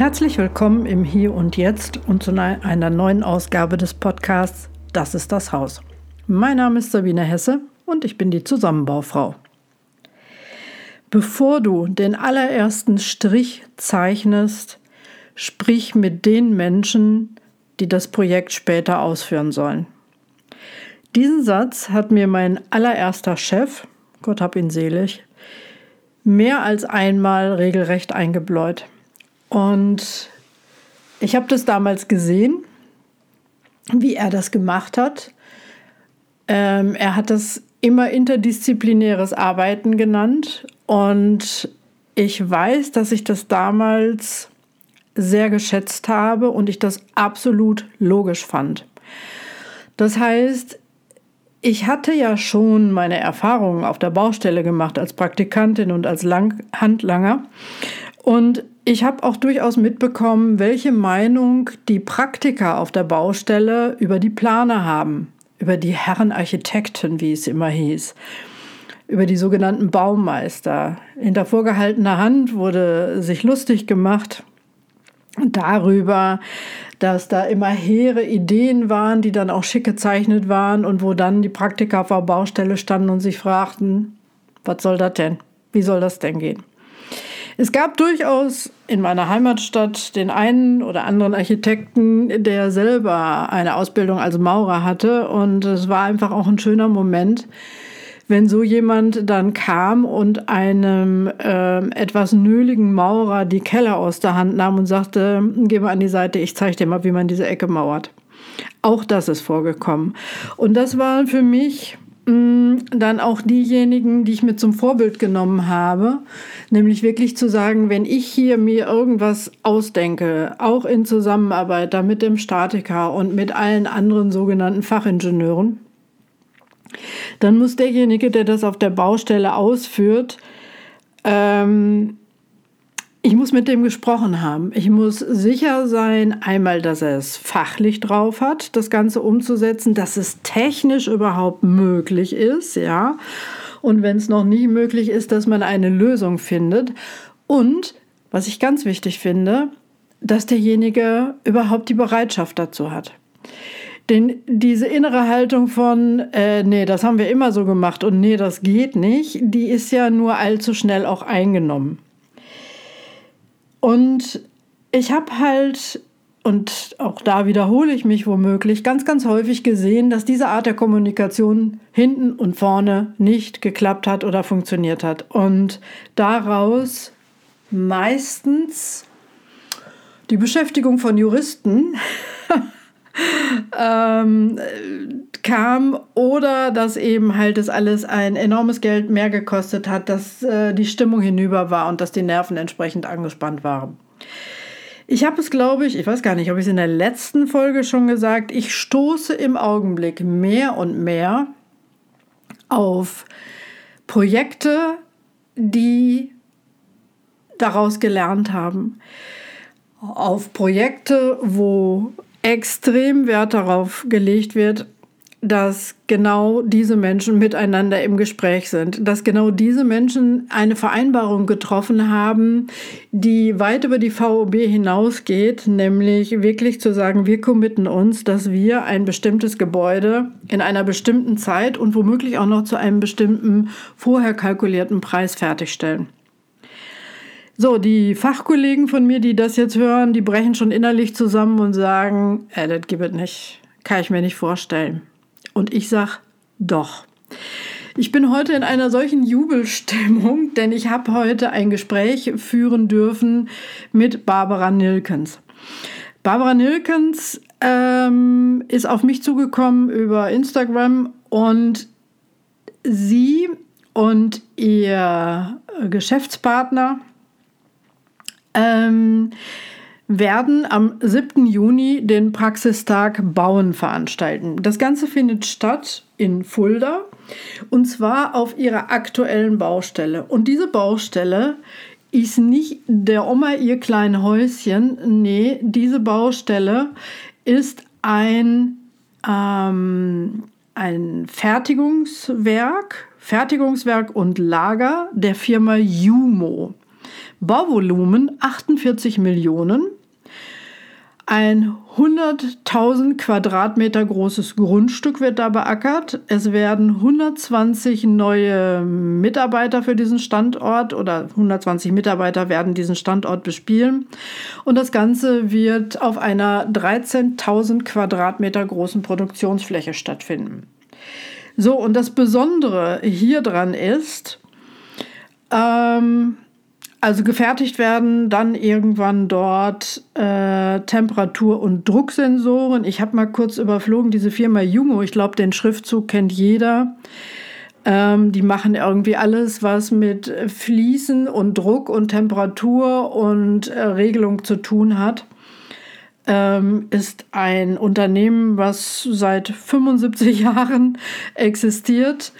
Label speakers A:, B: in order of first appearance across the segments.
A: Herzlich willkommen im Hier und Jetzt und zu einer neuen Ausgabe des Podcasts Das ist das Haus. Mein Name ist Sabine Hesse und ich bin die Zusammenbaufrau. Bevor du den allerersten Strich zeichnest, sprich mit den Menschen, die das Projekt später ausführen sollen. Diesen Satz hat mir mein allererster Chef, Gott hab ihn selig, mehr als einmal regelrecht eingebläut. Und ich habe das damals gesehen, wie er das gemacht hat. Ähm, er hat das immer interdisziplinäres Arbeiten genannt und ich weiß, dass ich das damals sehr geschätzt habe und ich das absolut logisch fand. Das heißt, ich hatte ja schon meine Erfahrungen auf der Baustelle gemacht als Praktikantin und als Lang Handlanger und ich habe auch durchaus mitbekommen, welche Meinung die Praktiker auf der Baustelle über die Planer haben, über die Herren Architekten, wie es immer hieß, über die sogenannten Baumeister. Hinter vorgehaltener Hand wurde sich lustig gemacht darüber, dass da immer hehre Ideen waren, die dann auch schick gezeichnet waren und wo dann die Praktiker auf der Baustelle standen und sich fragten, was soll das denn? Wie soll das denn gehen? Es gab durchaus in meiner Heimatstadt den einen oder anderen Architekten, der selber eine Ausbildung als Maurer hatte. Und es war einfach auch ein schöner Moment, wenn so jemand dann kam und einem äh, etwas nöligen Maurer die Keller aus der Hand nahm und sagte, geh mal an die Seite, ich zeige dir mal, wie man diese Ecke mauert. Auch das ist vorgekommen. Und das war für mich dann auch diejenigen, die ich mir zum Vorbild genommen habe, nämlich wirklich zu sagen, wenn ich hier mir irgendwas ausdenke, auch in Zusammenarbeit da mit dem Statiker und mit allen anderen sogenannten Fachingenieuren, dann muss derjenige, der das auf der Baustelle ausführt, ähm, ich muss mit dem gesprochen haben. Ich muss sicher sein, einmal, dass er es fachlich drauf hat, das Ganze umzusetzen, dass es technisch überhaupt möglich ist, ja. Und wenn es noch nicht möglich ist, dass man eine Lösung findet. Und, was ich ganz wichtig finde, dass derjenige überhaupt die Bereitschaft dazu hat. Denn diese innere Haltung von, äh, nee, das haben wir immer so gemacht und nee, das geht nicht, die ist ja nur allzu schnell auch eingenommen. Und ich habe halt, und auch da wiederhole ich mich womöglich, ganz, ganz häufig gesehen, dass diese Art der Kommunikation hinten und vorne nicht geklappt hat oder funktioniert hat. Und daraus meistens die Beschäftigung von Juristen ähm, kam oder dass eben halt das alles ein enormes Geld mehr gekostet hat, dass äh, die Stimmung hinüber war und dass die Nerven entsprechend angespannt waren. Ich habe es, glaube ich, ich weiß gar nicht, ob ich es in der letzten Folge schon gesagt, ich stoße im Augenblick mehr und mehr auf Projekte, die daraus gelernt haben. Auf Projekte, wo extrem Wert darauf gelegt wird, dass genau diese Menschen miteinander im Gespräch sind, dass genau diese Menschen eine Vereinbarung getroffen haben, die weit über die VOB hinausgeht, nämlich wirklich zu sagen, wir committen uns, dass wir ein bestimmtes Gebäude in einer bestimmten Zeit und womöglich auch noch zu einem bestimmten vorher kalkulierten Preis fertigstellen. So, die Fachkollegen von mir, die das jetzt hören, die brechen schon innerlich zusammen und sagen, äh, das gibt es nicht, kann ich mir nicht vorstellen. Und ich sage, doch. Ich bin heute in einer solchen Jubelstimmung, denn ich habe heute ein Gespräch führen dürfen mit Barbara Nilkens. Barbara Nilkens ähm, ist auf mich zugekommen über Instagram und sie und ihr Geschäftspartner ähm, werden am 7. Juni den Praxistag Bauen veranstalten. Das Ganze findet statt in Fulda und zwar auf ihrer aktuellen Baustelle. Und diese Baustelle ist nicht der Oma ihr kleines Häuschen. Nee, diese Baustelle ist ein, ähm, ein Fertigungswerk, Fertigungswerk und Lager der Firma Jumo. Bauvolumen 48 Millionen. Ein 100.000 Quadratmeter großes Grundstück wird da beackert. Es werden 120 neue Mitarbeiter für diesen Standort oder 120 Mitarbeiter werden diesen Standort bespielen. Und das Ganze wird auf einer 13.000 Quadratmeter großen Produktionsfläche stattfinden. So, und das Besondere hier dran ist, ähm, also gefertigt werden dann irgendwann dort äh, Temperatur- und Drucksensoren. Ich habe mal kurz überflogen, diese Firma Jungo, ich glaube, den Schriftzug kennt jeder. Ähm, die machen irgendwie alles, was mit Fließen und Druck und Temperatur und äh, Regelung zu tun hat. Ähm, ist ein Unternehmen, was seit 75 Jahren existiert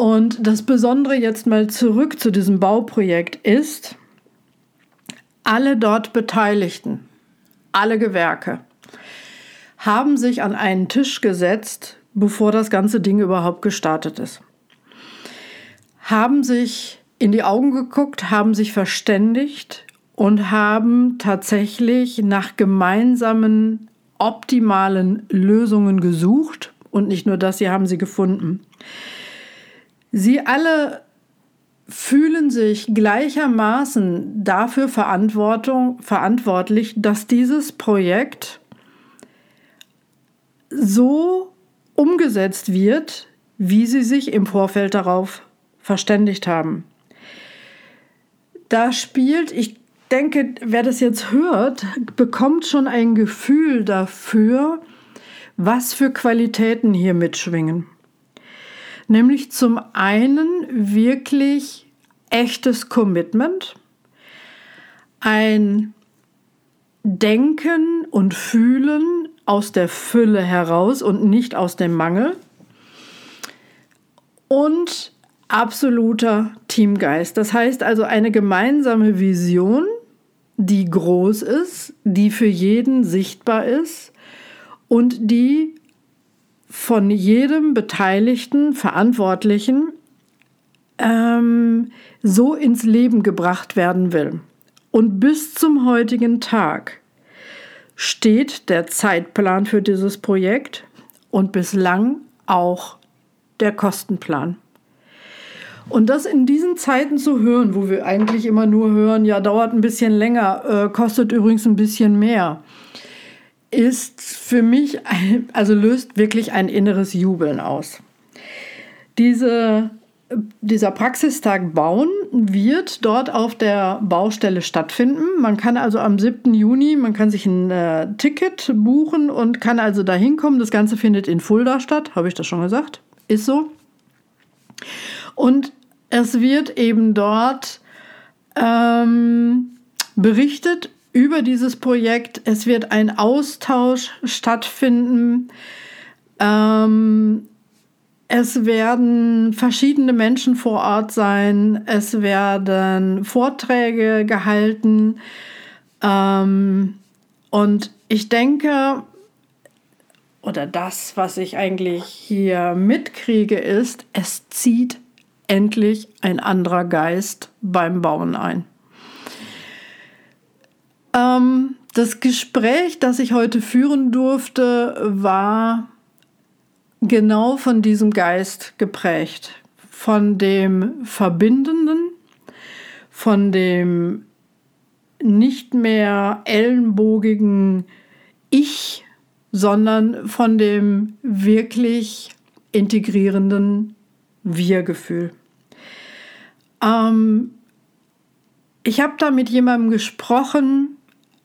A: und das Besondere jetzt mal zurück zu diesem Bauprojekt ist, alle dort Beteiligten, alle Gewerke, haben sich an einen Tisch gesetzt, bevor das ganze Ding überhaupt gestartet ist. Haben sich in die Augen geguckt, haben sich verständigt und haben tatsächlich nach gemeinsamen optimalen Lösungen gesucht. Und nicht nur das, sie haben sie gefunden. Sie alle fühlen sich gleichermaßen dafür verantwortlich, dass dieses Projekt so umgesetzt wird, wie sie sich im Vorfeld darauf verständigt haben. Da spielt, ich denke, wer das jetzt hört, bekommt schon ein Gefühl dafür, was für Qualitäten hier mitschwingen. Nämlich zum einen wirklich echtes Commitment, ein Denken und Fühlen aus der Fülle heraus und nicht aus dem Mangel und absoluter Teamgeist. Das heißt also eine gemeinsame Vision, die groß ist, die für jeden sichtbar ist und die von jedem beteiligten Verantwortlichen ähm, so ins Leben gebracht werden will. Und bis zum heutigen Tag steht der Zeitplan für dieses Projekt und bislang auch der Kostenplan. Und das in diesen Zeiten zu hören, wo wir eigentlich immer nur hören, ja, dauert ein bisschen länger, äh, kostet übrigens ein bisschen mehr ist für mich, ein, also löst wirklich ein inneres Jubeln aus. Diese, dieser Praxistag Bauen wird dort auf der Baustelle stattfinden. Man kann also am 7. Juni, man kann sich ein äh, Ticket buchen und kann also da hinkommen. Das Ganze findet in Fulda statt, habe ich das schon gesagt? Ist so. Und es wird eben dort ähm, berichtet über dieses Projekt. Es wird ein Austausch stattfinden. Ähm, es werden verschiedene Menschen vor Ort sein. Es werden Vorträge gehalten. Ähm, und ich denke, oder das, was ich eigentlich hier mitkriege, ist, es zieht endlich ein anderer Geist beim Bauen ein. Ähm, das Gespräch, das ich heute führen durfte, war genau von diesem Geist geprägt. Von dem Verbindenden, von dem nicht mehr ellenbogigen Ich, sondern von dem wirklich integrierenden Wir-Gefühl. Ähm, ich habe da mit jemandem gesprochen,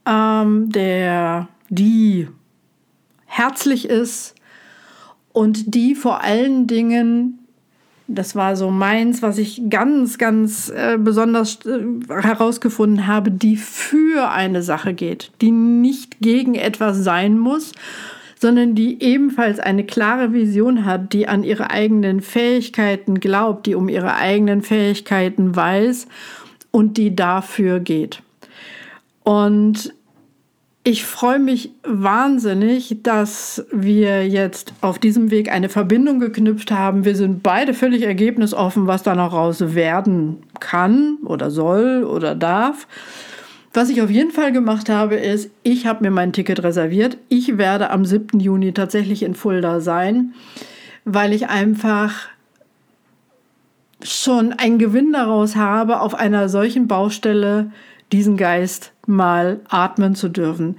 A: ähm, der die herzlich ist und die vor allen Dingen, das war so meins, was ich ganz, ganz äh, besonders äh, herausgefunden habe, die für eine Sache geht, die nicht gegen etwas sein muss, sondern die ebenfalls eine klare Vision hat, die an ihre eigenen Fähigkeiten glaubt, die um ihre eigenen Fähigkeiten weiß und die dafür geht. Und ich freue mich wahnsinnig, dass wir jetzt auf diesem Weg eine Verbindung geknüpft haben. Wir sind beide völlig ergebnisoffen, was da noch raus werden kann oder soll oder darf. Was ich auf jeden Fall gemacht habe, ist, ich habe mir mein Ticket reserviert. Ich werde am 7. Juni tatsächlich in Fulda sein, weil ich einfach schon einen Gewinn daraus habe, auf einer solchen Baustelle diesen Geist mal atmen zu dürfen.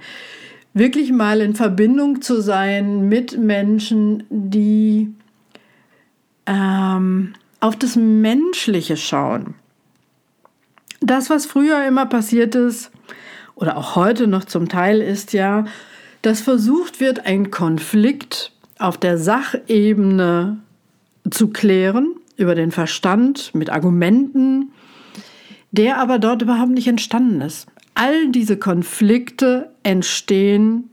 A: Wirklich mal in Verbindung zu sein mit Menschen, die ähm, auf das Menschliche schauen. Das, was früher immer passiert ist, oder auch heute noch zum Teil ist ja, dass versucht wird, einen Konflikt auf der Sachebene zu klären, über den Verstand, mit Argumenten, der aber dort überhaupt nicht entstanden ist. All diese Konflikte entstehen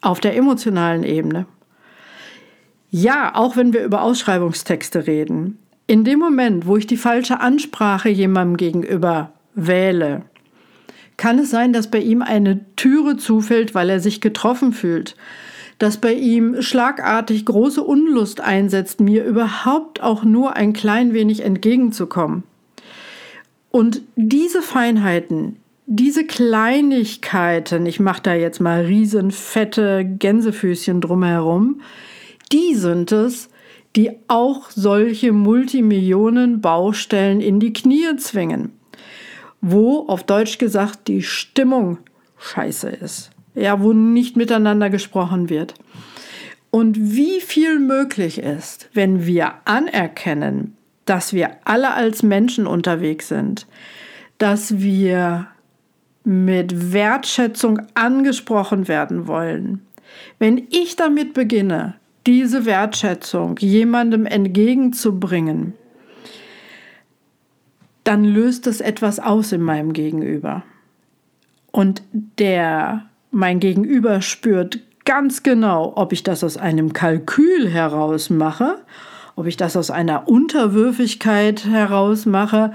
A: auf der emotionalen Ebene. Ja, auch wenn wir über Ausschreibungstexte reden. In dem Moment, wo ich die falsche Ansprache jemandem gegenüber wähle, kann es sein, dass bei ihm eine Türe zufällt, weil er sich getroffen fühlt, dass bei ihm schlagartig große Unlust einsetzt, mir überhaupt auch nur ein klein wenig entgegenzukommen. Und diese Feinheiten, diese Kleinigkeiten, ich mache da jetzt mal riesen fette Gänsefüßchen drumherum, die sind es, die auch solche Multimillionen Baustellen in die Knie zwingen, wo auf Deutsch gesagt die Stimmung scheiße ist, ja, wo nicht miteinander gesprochen wird. Und wie viel möglich ist, wenn wir anerkennen, dass wir alle als Menschen unterwegs sind, dass wir mit Wertschätzung angesprochen werden wollen. Wenn ich damit beginne, diese Wertschätzung jemandem entgegenzubringen, dann löst es etwas aus in meinem Gegenüber. Und der, mein Gegenüber spürt ganz genau, ob ich das aus einem Kalkül heraus mache, ob ich das aus einer Unterwürfigkeit heraus mache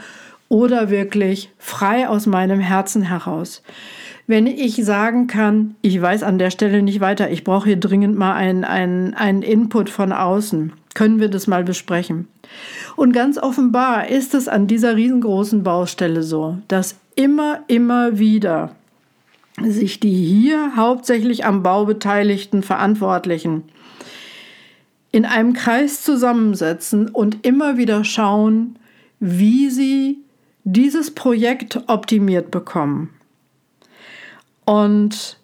A: oder wirklich frei aus meinem Herzen heraus. Wenn ich sagen kann, ich weiß an der Stelle nicht weiter, ich brauche hier dringend mal einen, einen, einen Input von außen, können wir das mal besprechen. Und ganz offenbar ist es an dieser riesengroßen Baustelle so, dass immer, immer wieder sich die hier hauptsächlich am Bau beteiligten Verantwortlichen in einem Kreis zusammensetzen und immer wieder schauen, wie sie dieses Projekt optimiert bekommen. Und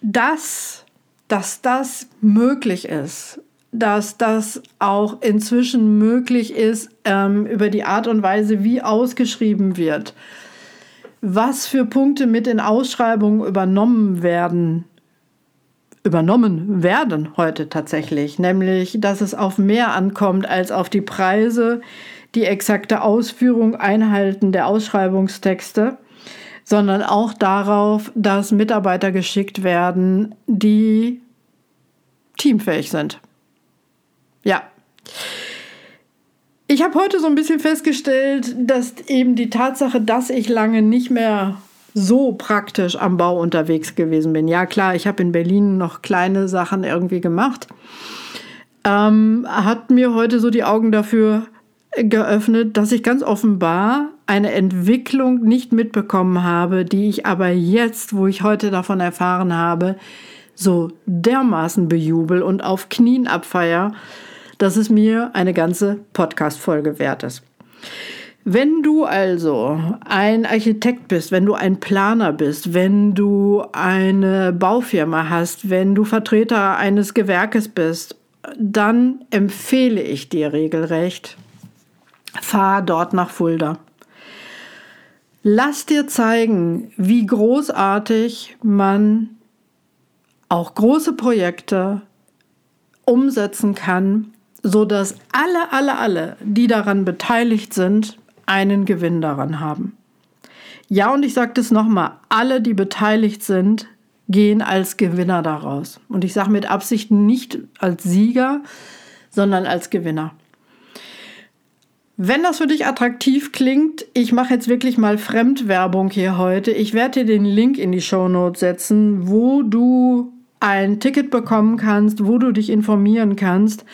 A: das, dass das möglich ist, dass das auch inzwischen möglich ist ähm, über die Art und Weise, wie ausgeschrieben wird, was für Punkte mit in Ausschreibungen übernommen werden, übernommen werden heute tatsächlich, nämlich dass es auf mehr ankommt als auf die Preise, die exakte Ausführung, Einhalten der Ausschreibungstexte, sondern auch darauf, dass Mitarbeiter geschickt werden, die teamfähig sind. Ja. Ich habe heute so ein bisschen festgestellt, dass eben die Tatsache, dass ich lange nicht mehr so praktisch am Bau unterwegs gewesen bin. Ja klar, ich habe in Berlin noch kleine Sachen irgendwie gemacht. Ähm, hat mir heute so die Augen dafür geöffnet, dass ich ganz offenbar eine Entwicklung nicht mitbekommen habe, die ich aber jetzt, wo ich heute davon erfahren habe, so dermaßen bejubel und auf Knien abfeier, dass es mir eine ganze Podcast-Folge wert ist. Wenn du also ein Architekt bist, wenn du ein Planer bist, wenn du eine Baufirma hast, wenn du Vertreter eines Gewerkes bist, dann empfehle ich dir regelrecht, fahr dort nach Fulda. Lass dir zeigen, wie großartig man auch große Projekte umsetzen kann, so dass alle, alle, alle, die daran beteiligt sind, einen Gewinn daran haben. Ja, und ich sage das nochmal, alle, die beteiligt sind, gehen als Gewinner daraus. Und ich sage mit Absicht nicht als Sieger, sondern als Gewinner. Wenn das für dich attraktiv klingt, ich mache jetzt wirklich mal Fremdwerbung hier heute. Ich werde dir den Link in die Show Notes setzen, wo du ein Ticket bekommen kannst, wo du dich informieren kannst.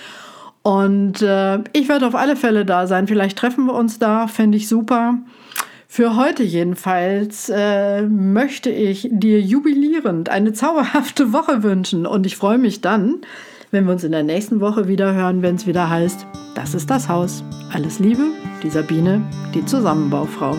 A: Und äh, ich werde auf alle Fälle da sein. Vielleicht treffen wir uns da, fände ich super. Für heute jedenfalls äh, möchte ich dir jubilierend eine zauberhafte Woche wünschen und ich freue mich dann, wenn wir uns in der nächsten Woche wieder hören, wenn es wieder heißt, das ist das Haus. Alles Liebe, die Sabine, die Zusammenbaufrau.